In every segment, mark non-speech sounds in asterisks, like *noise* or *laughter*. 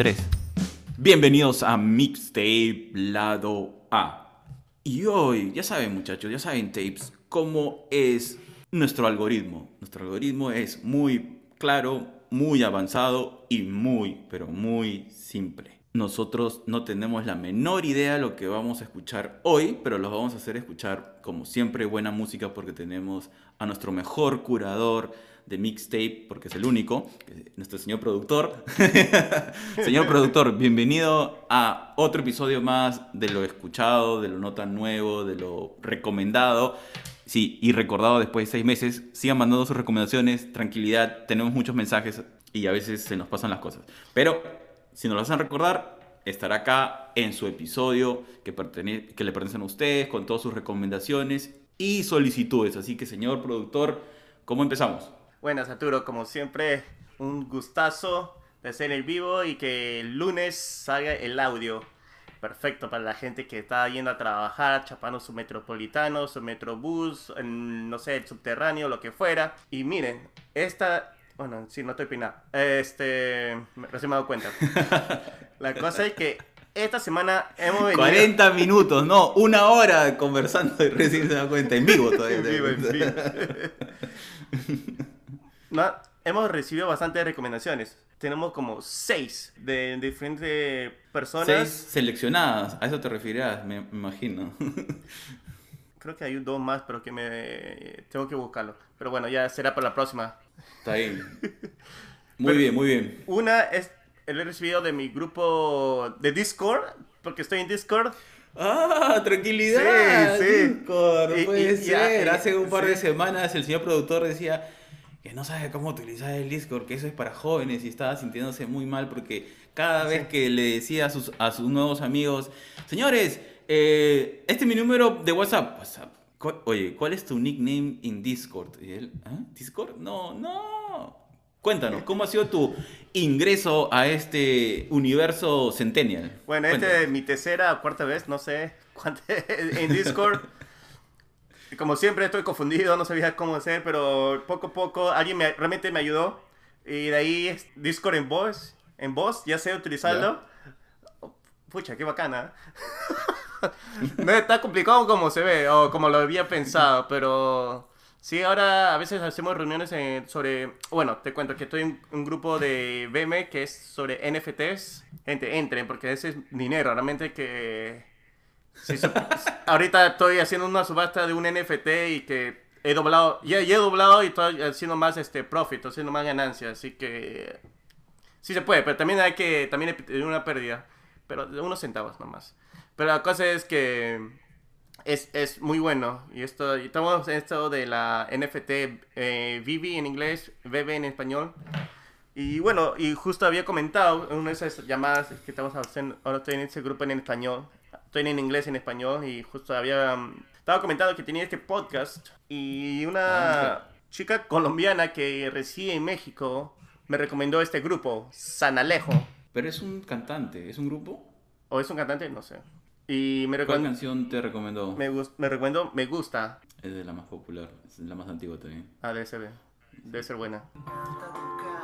3. Bienvenidos a Mixtape Lado A. Y hoy, ya saben muchachos, ya saben tapes, cómo es nuestro algoritmo. Nuestro algoritmo es muy claro, muy avanzado y muy, pero muy simple. Nosotros no tenemos la menor idea de lo que vamos a escuchar hoy, pero los vamos a hacer escuchar como siempre buena música porque tenemos a nuestro mejor curador de mixtape, porque es el único, nuestro señor productor. *laughs* señor productor, bienvenido a otro episodio más de lo escuchado, de lo no tan nuevo, de lo recomendado. Sí, y recordado después de seis meses, sigan mandando sus recomendaciones, tranquilidad, tenemos muchos mensajes y a veces se nos pasan las cosas. Pero si nos lo hacen recordar, estará acá en su episodio que, que le pertenecen a ustedes, con todas sus recomendaciones y solicitudes. Así que, señor productor, ¿cómo empezamos? Buenas, Arturo. Como siempre, un gustazo de hacer el vivo y que el lunes salga el audio. Perfecto para la gente que está yendo a trabajar, chapando su metropolitano, su metrobús, no sé, el subterráneo, lo que fuera. Y miren, esta bueno, sí, no estoy pinado. Este. Recién me he dado cuenta. *laughs* La cosa es que esta semana hemos venido. 40 minutos, no, una hora conversando y recién se da cuenta. En vivo todavía. *laughs* en vivo, en vivo. *laughs* no, hemos recibido bastantes recomendaciones. Tenemos como seis de diferentes personas. Seis seleccionadas, a eso te referirás, me imagino. *laughs* Creo que hay dos más, pero que me tengo que buscarlo. Pero bueno, ya será para la próxima. Está ahí. *laughs* Muy bien, muy bien. Una es el recibido de mi grupo de Discord, porque estoy en Discord. Ah, tranquilidad. Sí, sí. Discord, no puede ser. Hace un par de semanas el señor productor decía que no sabe cómo utilizar el Discord, que eso es para jóvenes y estaba sintiéndose muy mal porque cada vez que le decía a sus, a sus nuevos amigos, señores, eh, este es mi número de WhatsApp. WhatsApp Oye, ¿cuál es tu nickname en Discord? Y él, ¿ah? ¿Discord? No, no. Cuéntanos, ¿cómo ha sido tu ingreso a este universo Centennial? Bueno, este es mi tercera o cuarta vez, no sé, *laughs* en Discord. Como siempre estoy confundido, no sabía cómo hacer, pero poco a poco alguien me, realmente me ayudó. Y de ahí Discord en voz, en voz, ya sé utilizarlo. Pucha, qué bacana. *laughs* no está complicado como se ve o como lo había pensado, pero sí, ahora a veces hacemos reuniones sobre, bueno, te cuento que estoy en un grupo de BM que es sobre NFTs. Gente, entren porque ese es dinero, realmente que... ahorita estoy haciendo una subasta de un NFT y que he doblado, ya, he doblado y estoy haciendo más este profit, haciendo más ganancias, así que sí se puede, pero también hay que, también hay una pérdida, pero de unos centavos nomás. Pero la cosa es que es, muy bueno. Y esto, estamos en esto de la NFT eh, en inglés, VV en español. Y bueno, y justo había comentado en una de esas llamadas que estamos haciendo, ahora estoy en ese grupo en español, estoy en inglés y en español, y justo había, um, estaba comentando que tenía este podcast y una ah, chica colombiana que reside en México me recomendó este grupo, Sanalejo. Pero es un cantante, ¿es un grupo? ¿O es un cantante? No sé. Y me ¿Cuál canción te recomendó? Me, me Me Gusta. Es de la más popular, es la más antigua también. Ah, debe ser, debe ser buena.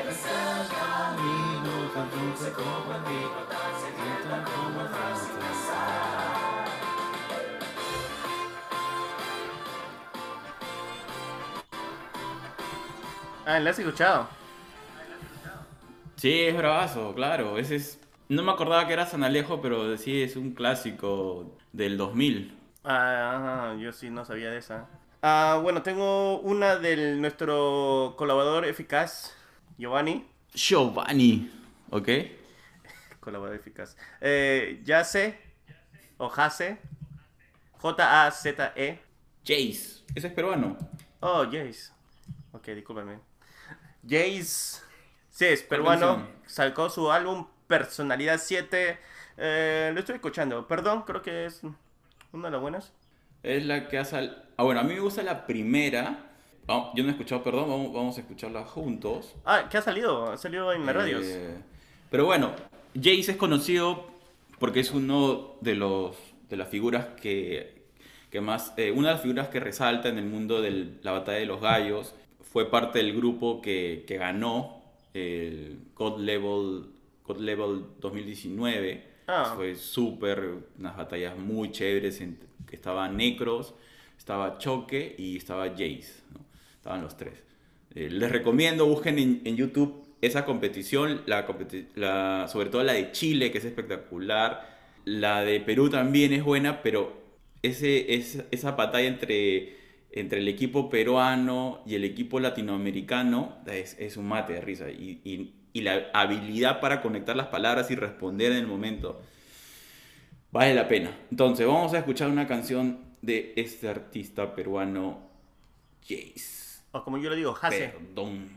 eres el camino, tan dulce como el vino, tan sedienta como el mar sin azar. Ah, ¿la has escuchado? Sí, es bravazo, claro. Ese es... No me acordaba que era San Alejo, pero sí es un clásico del 2000. Ah, yo sí no sabía de esa. Ah, bueno, tengo una de nuestro colaborador eficaz, Giovanni. Giovanni, ¿ok? Colaborador eficaz. Eh, o Jase, J-A-Z-E. Jace, ese es peruano. Oh, Jace. Ok, discúlpame. Jace, sí, es ¿Cuál peruano. Sacó su álbum Personalidad 7. Eh, lo estoy escuchando. Perdón, creo que es una de las buenas. Es la que hace... al- Ah, bueno, a mí me gusta la primera. Vamos- yo no he escuchado, perdón, vamos, vamos a escucharla juntos. Ah, ¿qué ha salido? Ha salido en las radios. Eh, pero bueno, Jace es conocido porque es uno de los de las figuras que, que más eh, una de las figuras que resalta en el mundo de la batalla de los gallos fue parte del grupo que, que ganó el God Level God Level 2019 Ah. fue súper unas batallas muy chéveres en- estaba Necros estaba Choque y estaba Jace estaban los tres eh, les recomiendo, busquen en, YouTube esa competición, la, competi- sobre todo la de Chile, que es espectacular. La de Perú también es buena, pero ese, es- esa batalla entre, entre el equipo peruano y el equipo latinoamericano es, es un mate de risa. Y la habilidad para conectar las palabras y responder en el momento vale la pena. Entonces, vamos a escuchar una canción de este artista peruano, Jace. O como yo lo digo, Jase. Perdón.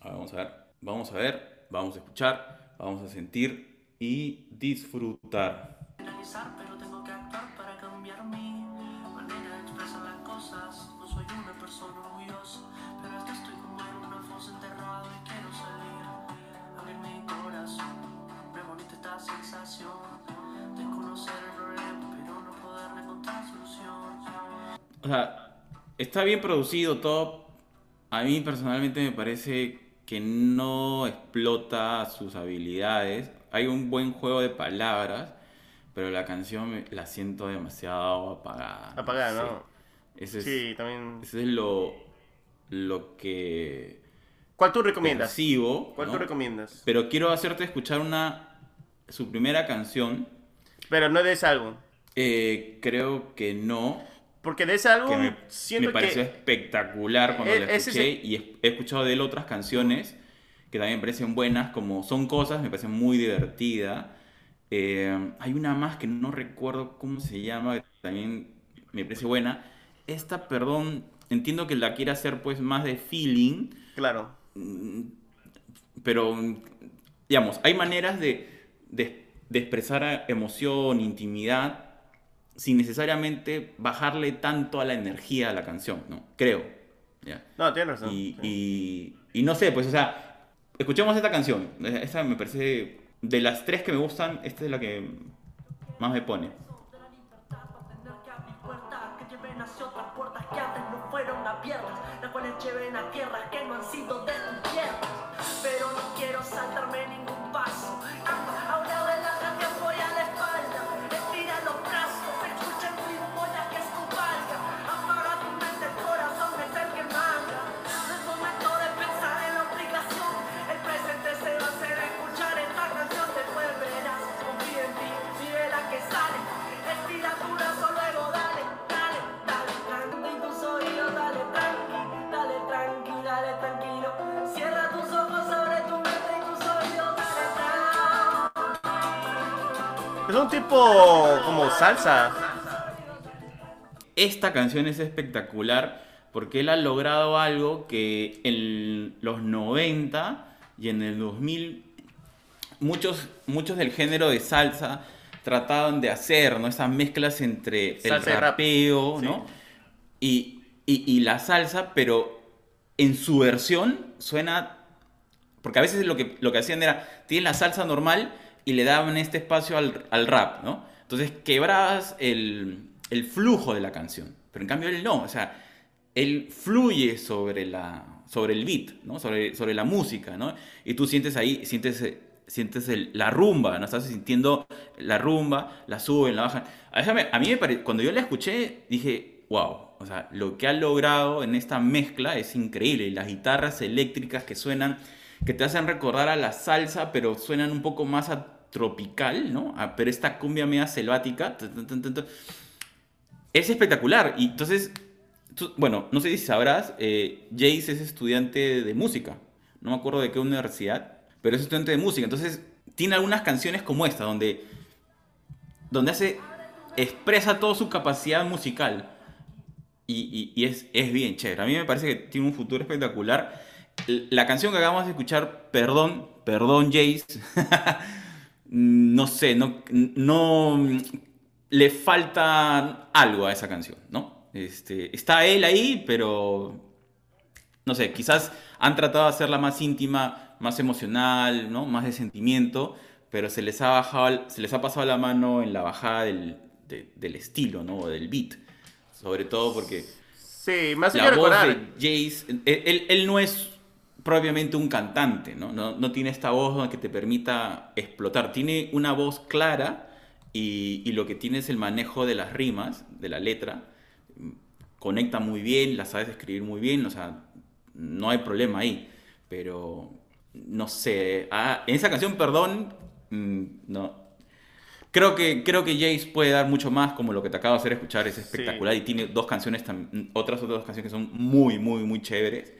A ver, vamos a ver. Vamos a ver. Vamos a escuchar. Vamos a sentir y disfrutar. analizar, pero tengo que actuar para cambiar mi manera de expresar las cosas. No soy una persona orgullosa, pero es que estoy como en una fosa enterrado y quiero salir. Abrir mi corazón, me bonita esta sensación O sea, está bien producido todo. A mí personalmente me parece que no explota sus habilidades. Hay un buen juego de palabras, pero la canción la siento demasiado apagada. Apagada. ¿no? Ese es, Sí, también. ese es lo, lo que ¿Cuál tú recomiendas? percibo, ¿Cuál ¿no? tú recomiendas? Pero quiero hacerte escuchar una su primera canción. Pero no de ese álbum. Eh, creo que no. Porque de ese álbum Que me, siento me pareció que. espectacular cuando E- ese escuché es y he escuchado de él otras canciones que también me parecen buenas, como Son Cosas, me parece muy divertida. Eh, hay una más que no recuerdo cómo se llama, que también me parece buena. Esta, perdón, entiendo que la quiere hacer pues más de feeling, Claro. Mm, pero, digamos, hay maneras de, de- de expresar emoción, intimidad, sin necesariamente bajarle tanto a la energía a la canción, ¿no? Creo. ¿ya? No, tienes razón. Y, Sí. y- y no sé, pues, o sea, escuchemos esta canción. Esta me parece, de las tres que me gustan, esta es la que más me pone. De la libertad para Es un tipo como salsa. Esta canción es espectacular porque él ha logrado algo que en los 90 y en el 2000 muchos, muchos del género de salsa trataban de hacer, ¿no? Esas mezclas entre el Salsa y rap. rapeo, Sí. ¿no? Y, y- y la salsa, pero en su versión suena... Porque a veces lo que, lo que hacían era, tienen la salsa normal y le daban este espacio al, al rap, ¿no? Entonces quebrabas el, el flujo de la canción. Pero en cambio él no, o sea, él fluye sobre, la, sobre el beat, ¿no? Sobre, sobre la música, ¿no? Y tú sientes ahí, sientes, sientes el- la rumba, ¿no? Estás sintiendo la rumba, la suben, la bajan. A, a mí me pare- cuando yo la escuché, dije, wow, o sea, lo que ha logrado en esta mezcla es increíble. Las guitarras eléctricas que suenan, que te hacen recordar a la salsa, pero suenan un poco más a tropical, ¿no? A- pero esta cumbia media selvática. es espectacular. Y entonces, tú- bueno, no sé si sabrás, eh, Jace es estudiante de música. No me acuerdo de qué universidad, pero es estudiante de música. Entonces, tiene algunas canciones como esta, donde, donde hace, expresa toda su capacidad musical. Y, es, es bien chévere. A mí me parece que tiene un futuro espectacular. La canción que acabamos de escuchar, Perdón, Perdón Jace, *laughs* no sé, no, no le falta algo a esa canción, ¿no? Este, está él ahí, pero no sé, quizás han tratado de hacerla más íntima, más emocional, ¿no? Más de sentimiento, pero se les ha bajado, se les ha pasado la mano en la bajada del, de- del estilo, ¿no? O del beat. Sobre todo porque Sí, más la voz recordar. de Jace, él, él- él no es propiamente un cantante, ¿no? No, no tiene esta voz que te permita explotar. Tiene una voz clara y, y lo que tiene es el manejo de las rimas, de la letra. Conecta muy bien, la sabes escribir muy bien, o sea, no hay problema ahí. Pero, no sé, ah, en esa canción, perdón, mm, no, Creo que, creo que Jace puede dar mucho más, como lo que te acabo de hacer escuchar es espectacular y tiene dos canciones, otras otras dos canciones que son muy, muy, muy chéveres.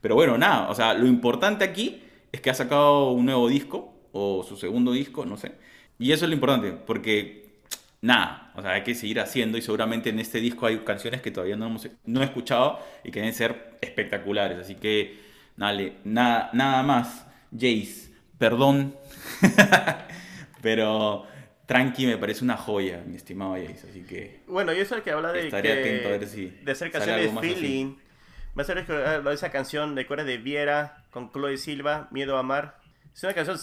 Pero bueno, nada, o sea, lo importante aquí es que ha sacado un nuevo disco, o su segundo disco, no sé. Y eso es lo importante, porque nada, o sea, hay que seguir haciendo y seguramente en este disco hay canciones que todavía no, hemos, no he escuchado y que deben ser espectaculares. Así que, dale, nada, nada más, Jace, perdón, *laughs* pero tranqui me parece una joya, mi estimado Jace, así que... Bueno, y eso es el que habla de Estaré que- atento a ver si de sale canciones así. Feeling. Va a ser que habla de esa canción, recuerda de Viera con Chloe Silva, Miedo a Amar. Es una canción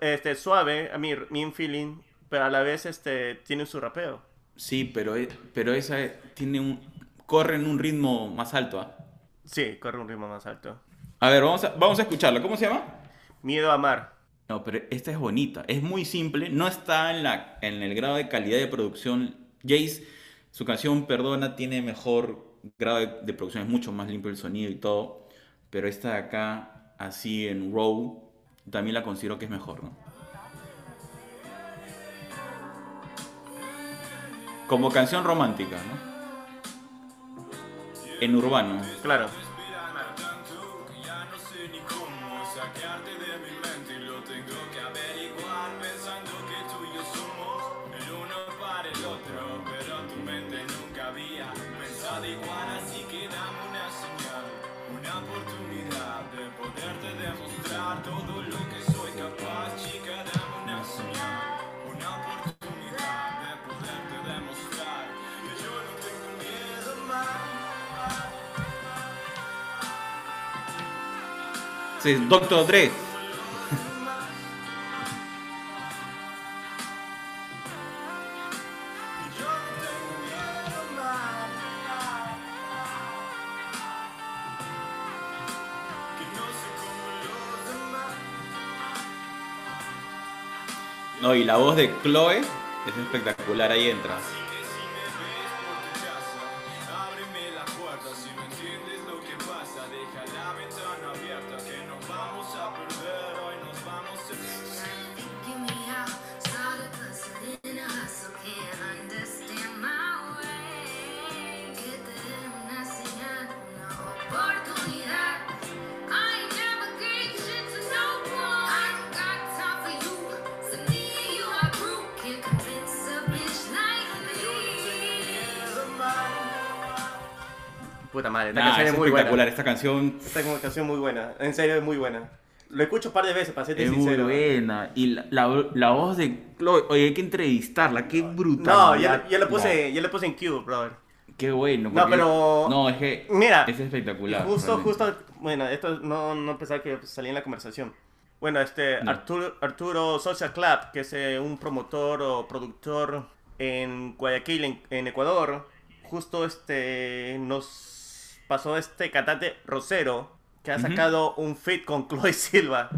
este, suave, a mí, mean feeling, pero a la vez este, tiene su rapeo. Sí, pero, e- pero esa tiene un... corre en un ritmo más alto, ¿ah? Sí, corre un ritmo más alto. A ver, vamos a, vamos a escucharla. ¿Cómo se llama? Miedo a Amar. No, pero esta es bonita. Es muy simple. No está en, la, en el grado de calidad de producción. Jace, su canción Perdona, tiene mejor grado de, producción. Es mucho más limpio el sonido y todo. Pero esta de acá, así en Row, también la considero que es mejor, ¿no? Como canción romántica, ¿no? En urbano. Claro. Sí, Doctor Dre. No, y la voz de Chloe es espectacular, ahí entra. Puta madre, esta Nah, canción es es muy espectacular, buena. esta canción Esta canción muy buena. En serio, es muy buena. Lo escucho un par de veces, para serte es muy sincero. buena. Y la, la- la voz de Chloe, oye, hay que entrevistarla, qué brutal. No, ya, ya lo puse, ya lo puse en Q, brother. Qué bueno. No, porque- pero- No, es que. Mira, Es espectacular. Justo, realmente. justo, bueno, esto no, no pensaba que salía en la conversación. Bueno, este No. Arturo, Arturo Social Club, que es eh, un promotor o productor en Guayaquil, en, en Ecuador, justo este nos pasó este cantante Rosero, que ha sacado un feat con *laughs* Chloe Silva.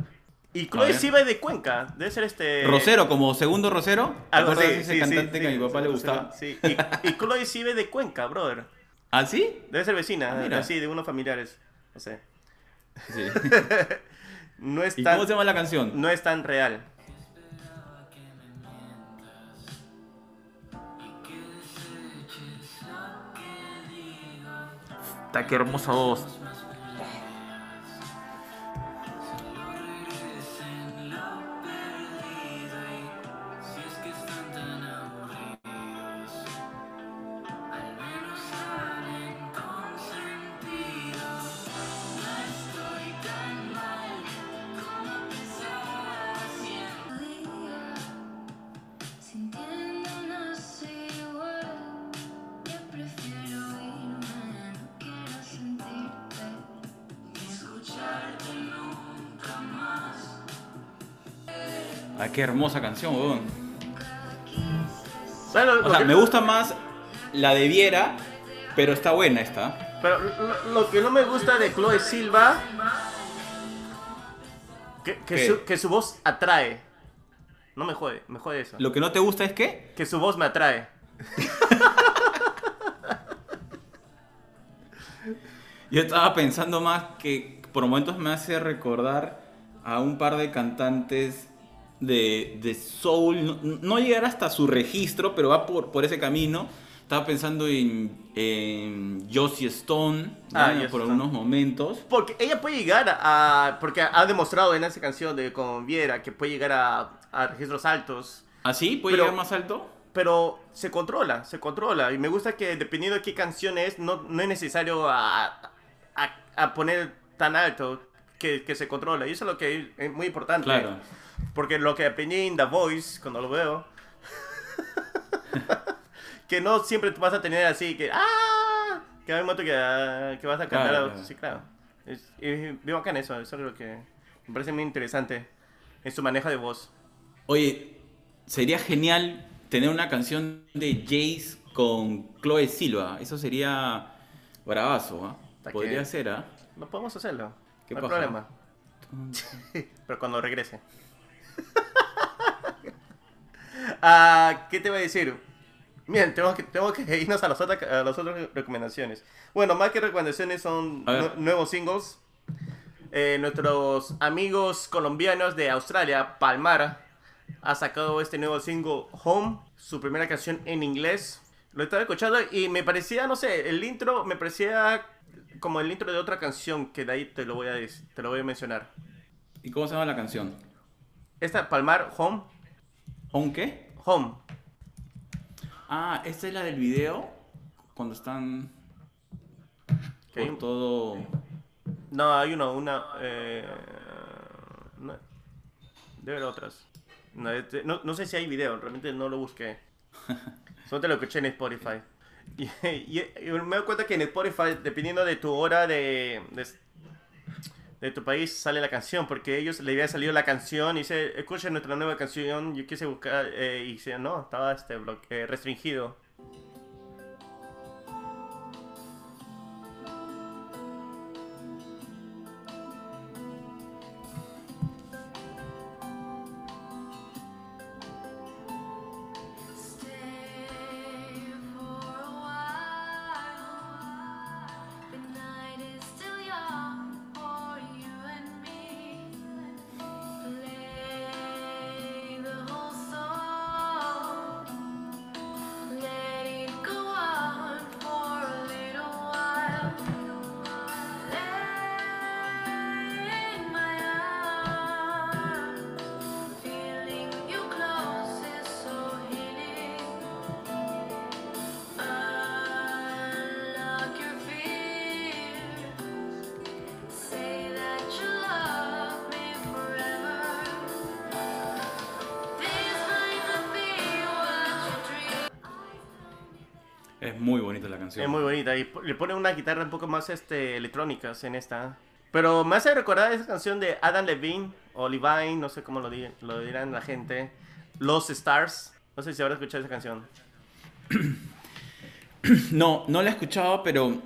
Y Chloe. Silva es de Cuenca, debe ser este... Rosero, como segundo Rosero. ¿Te Algo ese sí, sí, cantante que sí, a mi papá le gustaba? Sí, y, y Chloe Silva es de Cuenca, brother. ¿Ah, sí? Debe ser vecina, Ah, así, de unos familiares. No sé. Sí. *laughs* No es ¿Y tan- cómo se llama la canción? no es tan real. Está qué qué hermosa canción, weón. ¿Sabes lo- O sea, que- me gusta más la de Viera, pero está buena esta. Pero lo, que no me gusta de Chloe Silva. Que, que su, que su voz atrae. No me jode, me jode eso. Lo que no te gusta es que Que su voz me atrae. *laughs* yo estaba pensando más que por momentos me hace recordar a un par de cantantes de, de soul, no, no llegar hasta su registro, pero va por, por ese camino. Estaba pensando en, en Josie Stone Ah, ¿no? Por algunos momentos. Porque ella puede llegar a. Porque ha demostrado en esa canción de con Viera que puede llegar a, a registros altos. ¿Así? ¿Puede Pero- llegar más alto? Pero se controla, se controla. Y me gusta que dependiendo de qué canción es, no, no es necesario a, a- a poner tan alto que, que se controla. Y eso es lo que es muy importante. Claro. Porque lo que aprendí en The Voice, cuando lo veo, *laughs* que no siempre vas a tener así, que ¡ah! Que hay un momento que, ah, que vas a cantar. Claro, claro. Sí, claro. Es, es bien bacán eso, eso es lo que me parece muy interesante en su manejo de voz. Oye, sería genial tener una canción de Jace con Chloe Silva. Eso sería bravazo, ¿ah? ¿Para Podría ser, ¿ah? No podemos hacerlo. ¿Qué no hay paja? problema. *laughs* Pero cuando regrese. *laughs* Ah, ¿Qué te voy a decir? Bien, tenemos que, tenemos que *laughs* irnos a las, otras, a las otras recomendaciones. Bueno, más que recomendaciones son nuevos singles. Eh, nuestros amigos colombianos de Australia, Palmar, ha sacado este nuevo single Home, su primera canción en inglés. Lo estaba escuchando y me parecía, no sé, el intro me parecía como el intro de otra canción que de ahí te lo voy a, te lo voy a mencionar. ¿Y cómo se llama la canción? Esta, Palmar, Home, ¿On qué? Home. Ah, esta es la del video. Cuando están por un- todo... No, hay uno, una... Eh, no, debe haber otras. No, este- no, no sé si hay video, realmente no lo busqué. *laughs* Solo te lo escuché en Spotify. *laughs* Y, y- y me doy cuenta que en Spotify, dependiendo de tu hora de, de, de tu país, sale la canción. Porque ellos le había salido la canción y dice, escucha nuestra nueva canción. Yo quise buscar eh, y dice, no, estaba este bloque, eh, restringido. Muy bonita la canción. Es muy bonita y le ponen una guitarra un poco más este, electrónicas en esta. Pero me hace recordar esa canción de Adam Levine o Levine, no sé cómo lo, di- lo dirán la gente. Los Stars. No sé si habrás escuchado esa canción. *clears throat* No, no la he escuchado, pero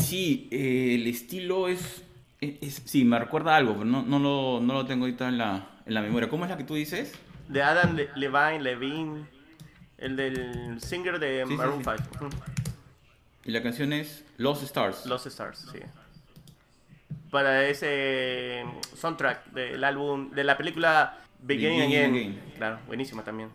sí, eh, el estilo es, es- es- Sí, me recuerda algo, pero no, no, lo, no lo tengo ahorita en la, en la memoria. ¿Cómo es la que tú dices? De Adam Le- Levine, Levine. El del singer de Sí, Maroon sí. 5. Ujú. Y la canción es Lost Stars. Los Stars, sí. Para ese soundtrack del álbum, de la película Beginning, Again. Again. Claro, buenísima también.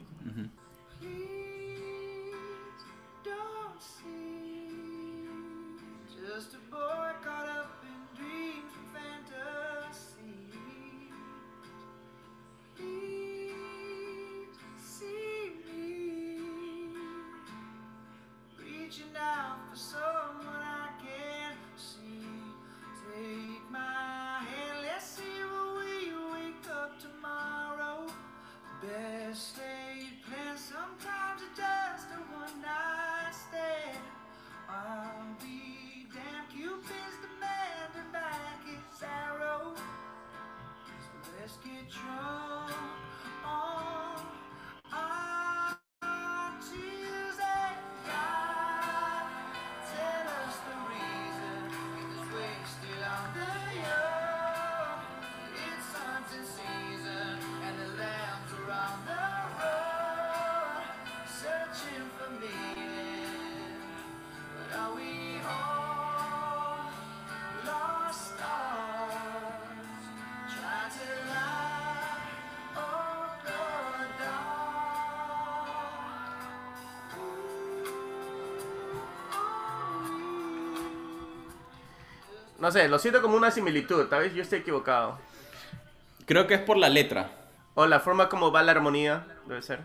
No sé, lo siento como una similitud, tal vez yo esté equivocado. Creo que es por la letra. O la forma como va la armonía, debe ser.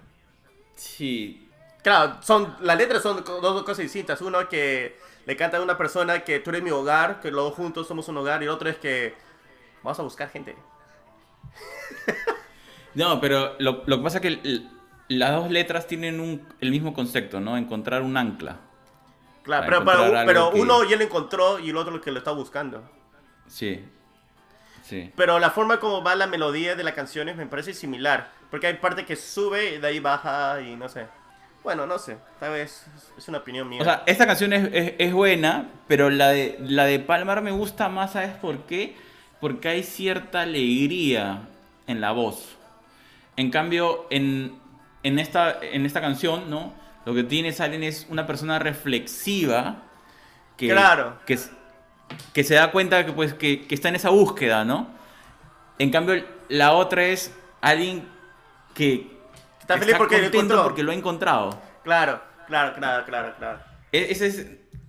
Sí. Claro, son, las letras son dos cosas distintas. Uno que le canta a una persona que tú eres mi hogar, que los dos juntos somos un hogar, y el otro es que vamos a buscar gente. *laughs* No, pero lo, lo que pasa es que las dos letras tienen un- el mismo concepto, ¿no? Encontrar un ancla. Claro, Para pero, pero, pero que- uno ya lo encontró y el otro lo que lo está buscando. Sí. Sí. Pero la forma como va la melodía de las canciones me parece similar. Porque hay parte que sube y de ahí baja y no sé. Bueno, no sé. Tal vez es una opinión mía. O sea, esta canción es, es- es buena, pero la de, la de Palmar me gusta más, ¿sabes por qué? Porque hay cierta alegría en la voz. En cambio, en, en, esta, en esta canción, ¿no? Lo que tiene Salen es una persona reflexiva que, Claro. que, que se da cuenta que, pues, que, que está en esa búsqueda, ¿no? En cambio, la otra es alguien que Está feliz porque lo contento encontró. porque lo ha encontrado. Claro, claro, claro, claro, claro. E- Ese es,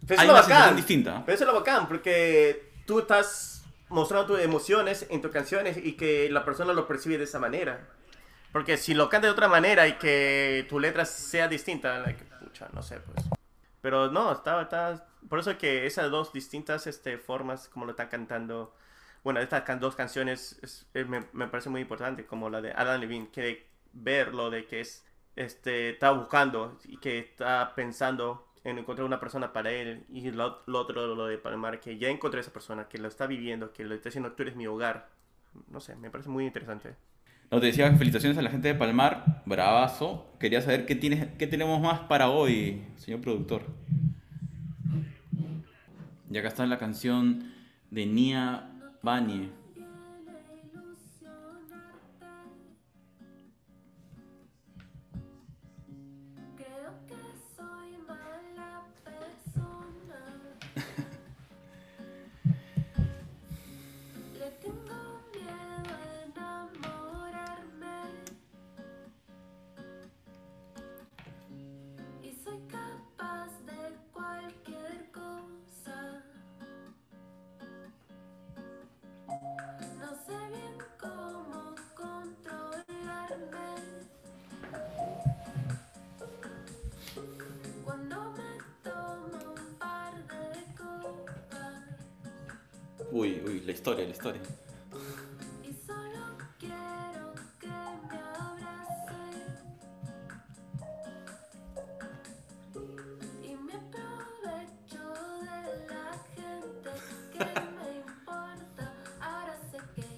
Pero hay eso una es lo sensación bacán. distinta. Pero eso es lo bacán, porque tú estás mostrando tus emociones en tus canciones y que la persona lo percibe de esa manera. Porque si lo canta de otra manera y que tu letra sea distinta, like, pucha, no sé, pues. Pero no, está, está... Por eso es que esas dos distintas este, formas como lo están cantando, bueno, estas can- dos canciones es- eh, me, me parece muy importante, como la de Adam Levine, que ver lo de que es, este, está buscando y que está pensando en encontrar una persona para él y lo, lo otro lo de Palmar, que ya encontré esa persona, que lo está viviendo, que lo está diciendo, tú eres mi hogar. No sé, me parece muy interesante. No, te decía felicitaciones a la gente de Palmar, bravazo. Quería saber qué, tienes, qué tenemos más para hoy, señor productor. Y acá está la canción de Nia Banie.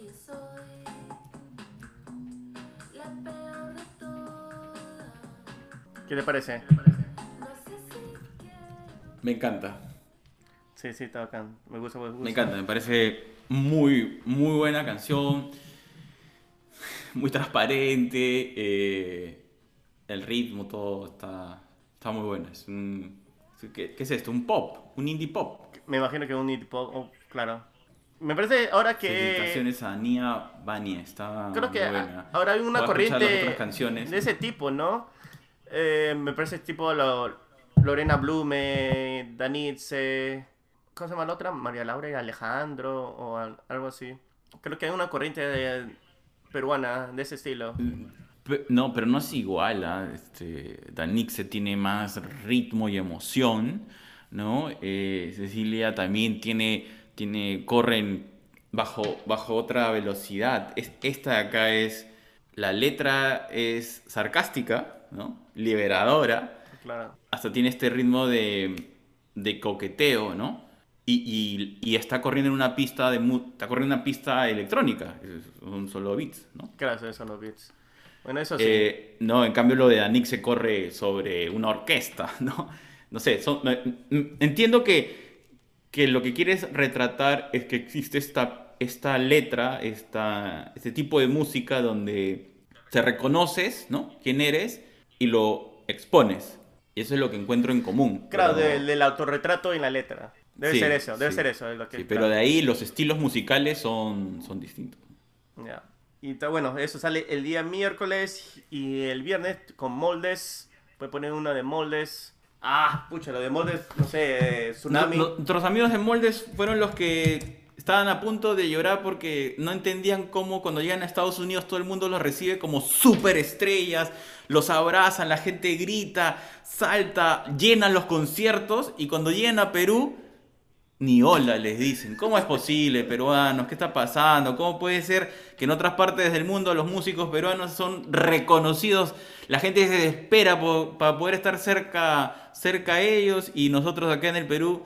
Yo soy la peor de todas. ¿Qué te parece? No sé si quiero. Me encanta. Sí, sí, está bacán. Me gusta, me gusta. Me encanta, me parece muy, muy buena canción. Muy transparente. eh, el ritmo, todo está, está muy bueno. Es un, ¿qué, qué es esto? Un pop, un indie pop. Me imagino que un indie pop, oh, claro. Me parece ahora que... Felicitaciones a Nia Bania, está Creo que muy buena. ahora hay una Voy corriente las otras canciones. de ese tipo, ¿no? Eh, me parece tipo lo- Lorena Blume, Danitze, ¿cómo se llama la otra? María Laura y Alejandro o al- algo así. Creo que hay una corriente de- peruana de ese estilo. Pe- No, pero no es igual. ¿ah? Este, Danixe tiene más ritmo y emoción, ¿no? Eh, Cecilia también tiene, tiene, corren bajo, bajo otra velocidad. Es, esta de acá es, la letra es sarcástica, ¿no? Liberadora. Claro. Hasta tiene este ritmo de, de coqueteo, ¿no? Y, y- y está corriendo en una pista de está corriendo en una pista electrónica, son solo beats, ¿no? Claro, son los beats. Bueno, eso sí. Eh, no, en cambio lo de Danik se corre sobre una orquesta, *laughs* ¿no? No sé, son- entiendo que, que lo que quieres retratar es que existe esta, esta letra, esta, este tipo de música donde te reconoces, ¿no? Quién eres y lo expones. Y eso es lo que encuentro en común. claro, pero- del, del autorretrato en la letra. Debe Sí, ser eso, debe sí. ser eso. es lo que, Sí, pero claro. de ahí los estilos musicales son, son distintos. Ya. Y bueno, eso sale el día miércoles y el viernes con moldes. Puede poner una de moldes. Ah, pucha, lo de moldes, no sé, eh, tsunami. No- Nuestros amigos de Moldes fueron los que estaban a punto de llorar porque no entendían cómo cuando llegan a Estados Unidos todo el mundo los recibe como superestrellas, los abrazan, la gente grita, salta, llenan los conciertos y cuando llegan a Perú ni hola les dicen. ¿Cómo es posible, peruanos? ¿Qué está pasando? ¿Cómo puede ser que en otras partes del mundo los músicos peruanos son reconocidos? La gente se espera para poder estar cerca, cerca a ellos y nosotros acá en el Perú,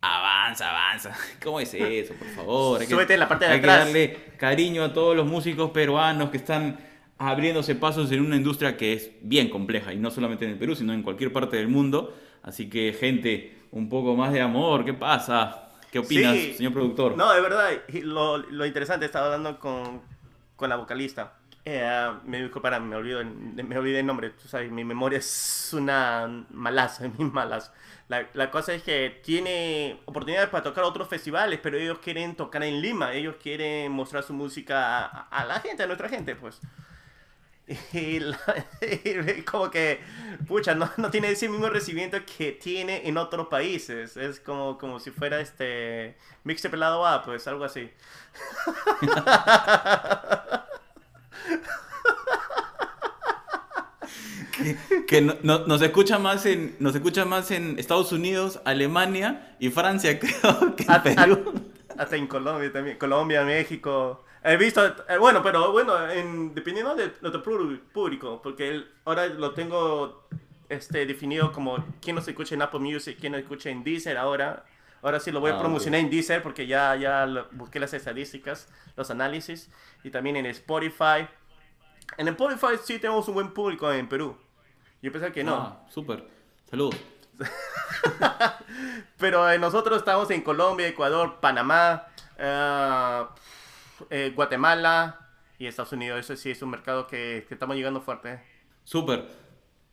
avanza, avanza. *laughs* ¿Cómo es eso, por favor? Hay que- Súbete en la parte de hay atrás. que darle cariño a todos los músicos peruanos que están abriéndose pasos en una industria que es bien compleja y no solamente en el Perú, sino en cualquier parte del mundo. Así que, gente, un poco más de amor. ¿Qué pasa? ¿Qué opinas, Sí. señor productor? No, de verdad, lo, lo interesante, estaba hablando con, con la vocalista. Eh, me disculparán, me olvido, me olvidé el nombre, tú sabes, mi memoria es una malaza, es *laughs* muy malas. La, la cosa es que tiene oportunidades para tocar otros festivales, pero ellos quieren tocar en Lima, ellos quieren mostrar su música a, a la gente, a nuestra gente, pues. *laughs* Y, la- y como que, pucha, no, no tiene ese mismo recibimiento que tiene en otros países. Es como, como si fuera este mix de pelado A, pues algo así. *laughs* Que no- no- nos escucha más en nos escucha más en Estados Unidos, Alemania y Francia, *laughs* creo que en Hasta, Perú. hasta en Colombia también. Colombia, México. He visto, eh, bueno, pero bueno, en, dependiendo de nuestro público- porque el- ahora lo tengo este, definido como quién nos escucha en Apple Music, quién nos escucha en Deezer ahora. Ahora sí lo voy Ah, a ok. promocionar en Deezer porque ya, ya lo- busqué las estadísticas, los análisis, y también en Spotify. En Spotify sí tenemos un buen público en Perú. Yo pensé que no. Ah, súper. Saludos. *laughs* Pero eh, nosotros estamos en Colombia, Ecuador, Panamá, eh, eh, Guatemala y Estados Unidos. Eso sí es un mercado que, que estamos llegando fuerte. Súper.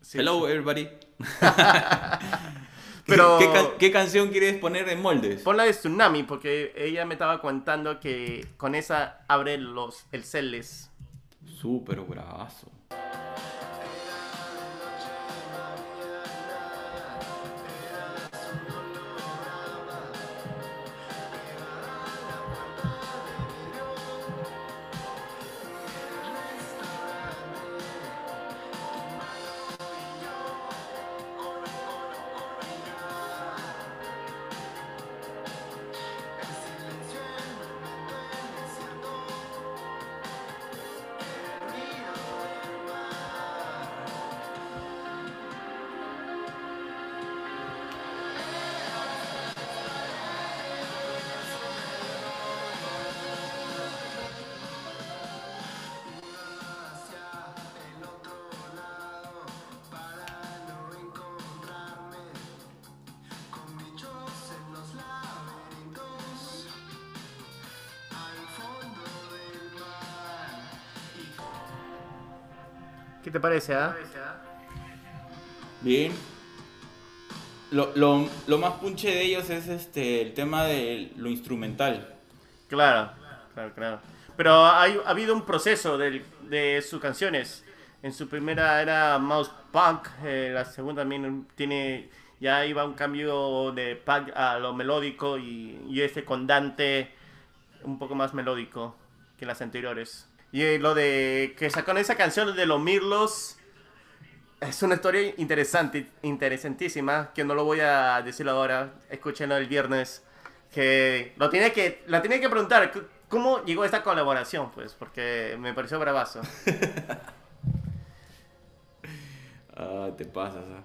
Sí, Hello, sí. everybody. *laughs* Pero- ¿Qué, ca- qué canción quieres poner en moldes? Pon la de Tsunami porque ella me estaba contando que con esa abre los, el celes. Súper bravazo. Te parece, ah? Bien. Lo, lo- lo más punche de ellos es este el tema de lo instrumental. Claro, claro, claro. Pero hay, ha habido un proceso del- de sus canciones. En su primera era Mouse Punk, eh, la segunda también tiene, ya iba un cambio de punk a lo melódico y, y este con Dante un poco más melódico que las anteriores. Y eh, lo de que sacaron esa canción de los Mirlos es una historia interesante, interesantísima, que no lo voy a decir ahora, escúchenlo el viernes que lo tiene que la tiene que preguntar cómo llegó esta colaboración pues porque me pareció bravazo *laughs* Ah, te pasas. ah.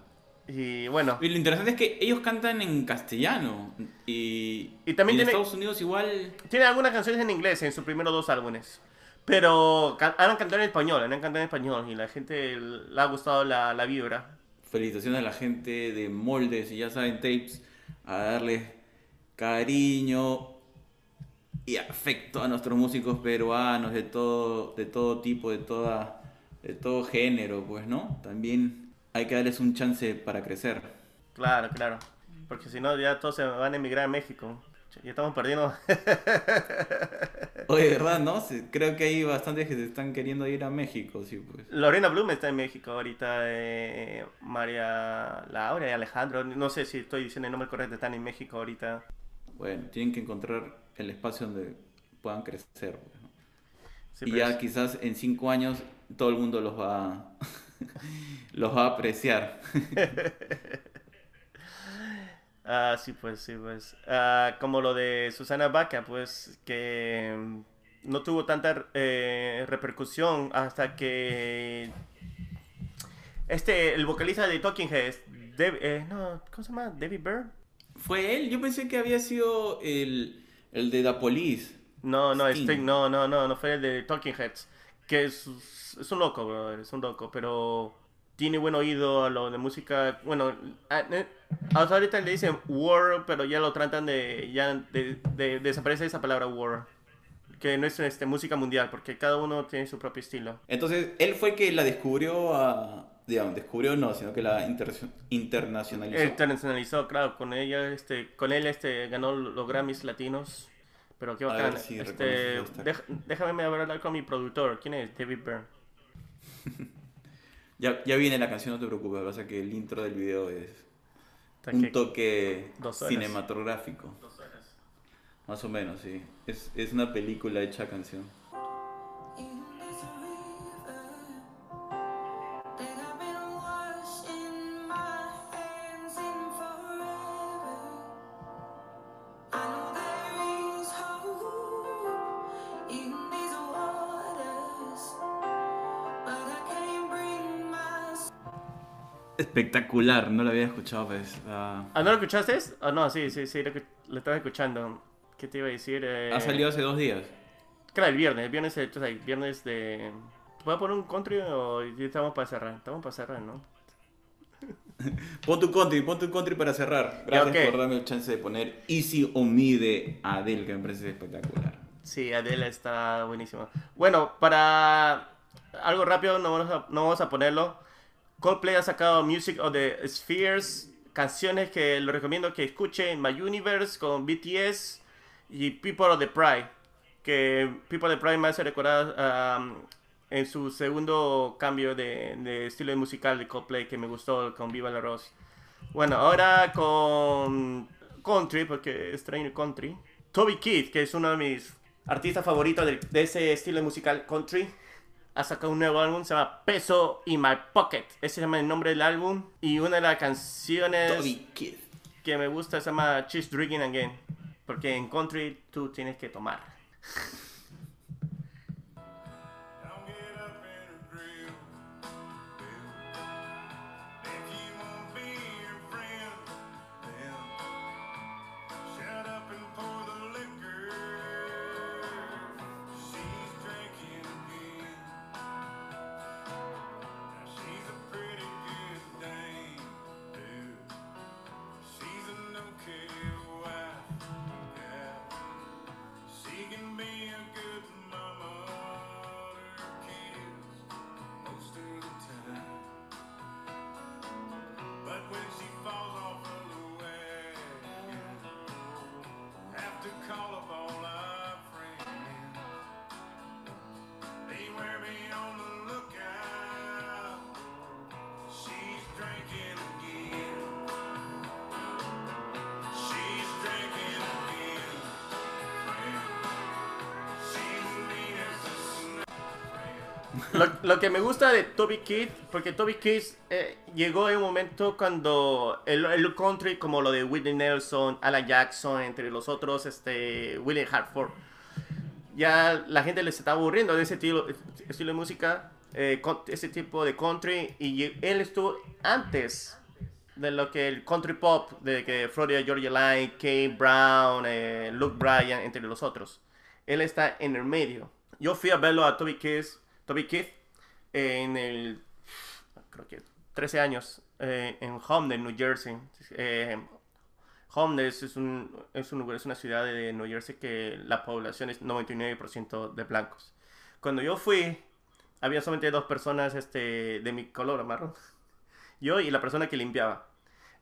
y bueno Y lo interesante es que ellos cantan en castellano. Y, Y también en tiene- Estados Unidos igual. tiene algunas canciones en inglés en sus primeros dos álbumes pero han cantado en español han cantado en español y la gente le ha gustado la, la vibra Felicitaciones a la gente de moldes y ya saben, tapes, a darle cariño y afecto a nuestros músicos peruanos de todo, de todo tipo, de toda, de todo género, pues, ¿no? También hay que darles un chance para crecer. claro claro porque si no ya todos se van a emigrar a México Ya estamos perdiendo. Oye, ¿verdad? *laughs* ¿No? Sí, creo que hay bastantes que se están queriendo ir a México, sí, pues. Lorena Bloom está en México ahorita. eh, María Laura y Alejandro. No sé si estoy diciendo el nombre correcto. Están en México ahorita. Bueno, tienen que encontrar el espacio donde puedan crecer. pues, ¿no? Sí, y ya es- quizás en cinco años todo el mundo los va, *laughs* los va a apreciar. *laughs* Ah, sí, pues, sí, pues. Ah, como lo de Susana Baca, pues, que mm, no tuvo tanta eh, repercusión hasta que este, el vocalista de Talking Heads, eh, no, ¿cómo se llama? David Byrne. ¿Fue él? Yo pensé que había sido el, el de Da Police. No, no, Sting. Sting, no, no, no, no fue el de Talking Heads. Que es, es un loco, brother, es un loco, pero tiene buen oído a lo de música. Bueno, eh, hasta ahorita le dicen war, pero ya lo tratan de, ya de, de- desaparece esa palabra war. Que no es este, música mundial, porque cada uno tiene su propio estilo. Entonces, él fue el que la descubrió a... Digamos, descubrió no, sino que la inter- internacionalizó. Internacionalizó, claro, con ella, este, con él este, ganó los Grammys latinos. Pero qué bacán. si este, déjame hablar con mi productor. ¿Quién es? David Byrne. *laughs* Ya, ya viene la canción, no te preocupes. Lo que pasa es que el intro del video es un que- toque Dos horas. cinematográfico. Más o menos, sí. Es, es una película hecha canción. Espectacular, no lo había escuchado, pues. ah, ¿Ah, no lo escuchaste? Ah, no, sí, sí, sí, lo, lo estaba escuchando. ¿Qué te iba a decir? Eh, ha salido hace dos días. Claro, el viernes, el viernes, eh, tú sabes, el viernes de... ¿Puedo poner un country o estamos para cerrar? Estamos para cerrar, ¿no? *laughs* Pon tu country, pon tu country para cerrar. Gracias ok. por darme el chance de poner Easy on Me de Adele, que me parece espectacular. Sí, Adele está buenísimo. Bueno, para algo rápido, no vamos a, no vamos a ponerlo. Coldplay ha sacado Music of the Spheres, canciones que lo recomiendo que escuchen. My Universe con BTS y People of the Pride. Que People of the Pride me hace recordar um, en su segundo cambio de, estilo musical de Coldplay que me gustó con Viva la Rose. Bueno, ahora con country, porque extraño country. Toby Keith, que es uno de mis artistas favoritos de ese estilo musical country, ha sacado un nuevo álbum, se llama Peso in My Pocket. Ese se llama el nombre del álbum. Y una de las canciones Toby que me gusta se llama She's Drinking Again. Porque en country tú tienes que tomar. Lo, lo que me gusta de Toby Keith, porque Toby Keith eh, llegó en un momento cuando el, el country, como lo de Whitney Nelson, Alan Jackson, entre los otros, este, William Hartford, ya la gente les estaba aburriendo de ese estilo, estilo de música, eh, ese tipo de country, y él estuvo antes de lo que el country pop, de que Florida Georgia Line, Kane Brown, eh, Luke Bryan, entre los otros. Él está en el medio. Yo fui a verlo a Toby Keith, Toby Keith en el, creo que 13 años, eh, en Homden, New Jersey. Eh, Homden es, un, es un lugar, es una ciudad de New Jersey que la población es 99% de blancos. Cuando yo fui, había solamente dos personas este, de mi color, marrón. *laughs* Yo y la persona que limpiaba.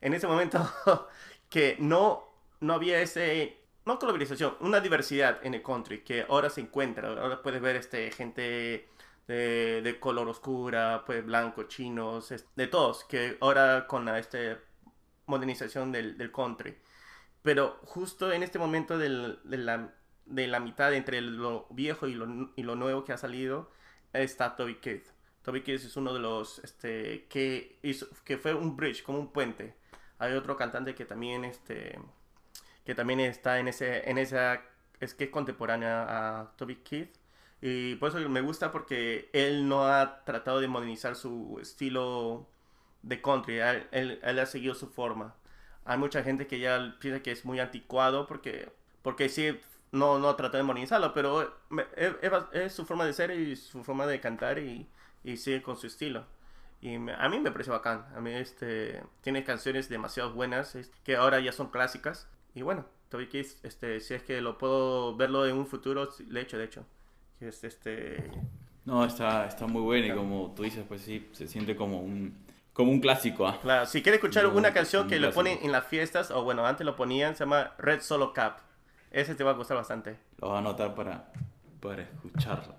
En ese momento *laughs* que no, no había ese no globalización, una diversidad en el country que ahora se encuentra. Ahora puedes ver este, gente de, de color oscura, pues blanco, chinos, de todos, que ahora con la este, modernización del, del country. Pero justo en este momento del- de, la, de la mitad entre lo viejo y lo, y lo nuevo que ha salido está Toby Keith. Toby Keith es uno de los este, que, hizo, que fue un bridge, como un puente. Hay otro cantante que también, este, que también está en, ese, en esa, es que es contemporánea a Toby Keith. Y por eso me gusta porque él no ha tratado de modernizar su estilo de country, él, él- él ha seguido su forma. Hay mucha gente que ya piensa que es muy anticuado porque, porque sí, no, no trata de modernizarlo, pero es, es su forma de ser y su forma de cantar y, y sigue con su estilo. Y me- a mí me parece bacán. A mí este, tiene canciones demasiado buenas que ahora ya son clásicas. Y bueno, Toby Keith, este, si es que lo puedo verlo en un futuro, le he hecho, de hecho. Que es este... No, está, está muy bueno y como tú dices, pues sí, se siente como un, como un clásico. ¿ah? Claro, si quieres escuchar No, una canción que le clásico. ponen en las fiestas, o bueno, antes lo ponían, se llama Red Solo Cap. Ese te va a gustar bastante. Lo voy a anotar para, para escucharlo.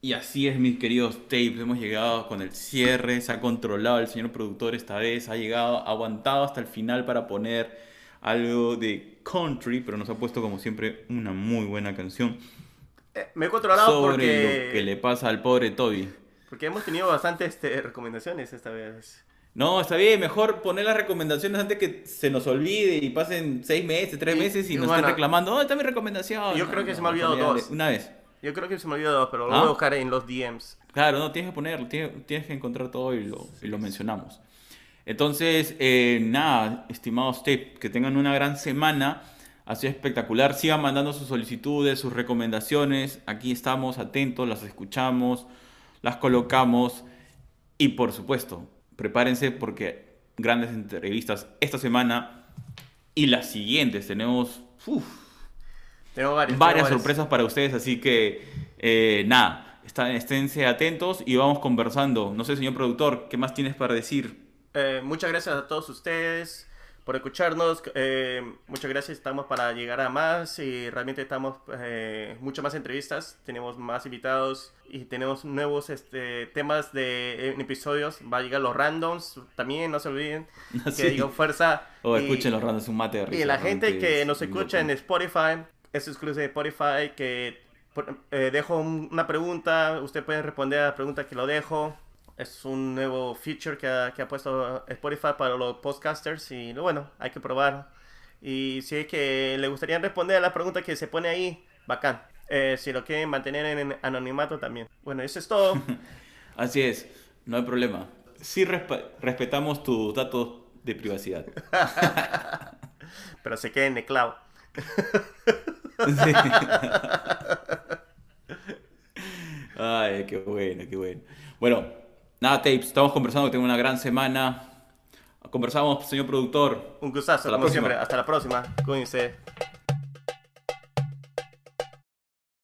Y así es, mis queridos tapes. Hemos llegado con el cierre. Se ha controlado el señor productor esta vez. Ha llegado, ha aguantado hasta el final para poner algo de country. Pero nos ha puesto, como siempre, una muy buena canción. Eh, me he controlado sobre porque, lo que le pasa al pobre Toby. porque hemos tenido bastantes este, recomendaciones esta vez. No, está bien, mejor poner las recomendaciones antes que se nos olvide y pasen seis meses, tres Y- meses y, y nos bueno, estén reclamando. ¿Dónde está mi recomendación? yo No, creo que no, se me ha olvidado dos. Una vez. Yo creo que se me olvidó dos, pero lo ¿Ah? voy a buscar en los DMs. Claro, no, tienes que ponerlo, tienes, tienes que encontrar todo y lo, y lo mencionamos. Entonces, eh, nada, estimados que tengan una gran semana. Ha sido espectacular. Sigan mandando sus solicitudes, sus recomendaciones. Aquí estamos atentos, las escuchamos, las colocamos. Y por supuesto, prepárense porque grandes entrevistas esta semana y las siguientes. Tenemos uf, Tengo varios. varias tengo varios. sorpresas para ustedes, así que eh, nada, esténse atentos y vamos conversando. No sé, señor productor, ¿qué más tienes para decir? Eh, muchas gracias a todos ustedes por escucharnos. eh, muchas gracias, estamos para llegar a más y realmente estamos eh, muchas más entrevistas. Tenemos más invitados y tenemos nuevos este, temas de en episodios. Va a llegar los randoms también, no se olviden. *laughs* Que Sí. digan fuerza. O y- escuchen los randos, un mate de Y risa. la gente que nos escucha en. Spotify, es exclusivo de Spotify, que eh, dejo un- una pregunta, usted puede responder a la pregunta que lo dejo. Es un nuevo feature que ha, que ha puesto Spotify para los podcasters y bueno, hay que probar. Y si es que le gustaría responder a la pregunta que se pone ahí, bacán. Eh, si lo quieren mantener en anonimato también. Bueno, eso es todo. *laughs* Así es, no hay problema. Sí respe- respetamos tus datos de privacidad. *laughs* pero se queda en el cloud. *laughs* Sí. Ay, qué bueno, qué bueno. Bueno, nada, tapes, estamos conversando, que tengo una gran semana. Conversamos, señor productor. Un gustazo, como próxima. siempre. Hasta la próxima. Cuídense.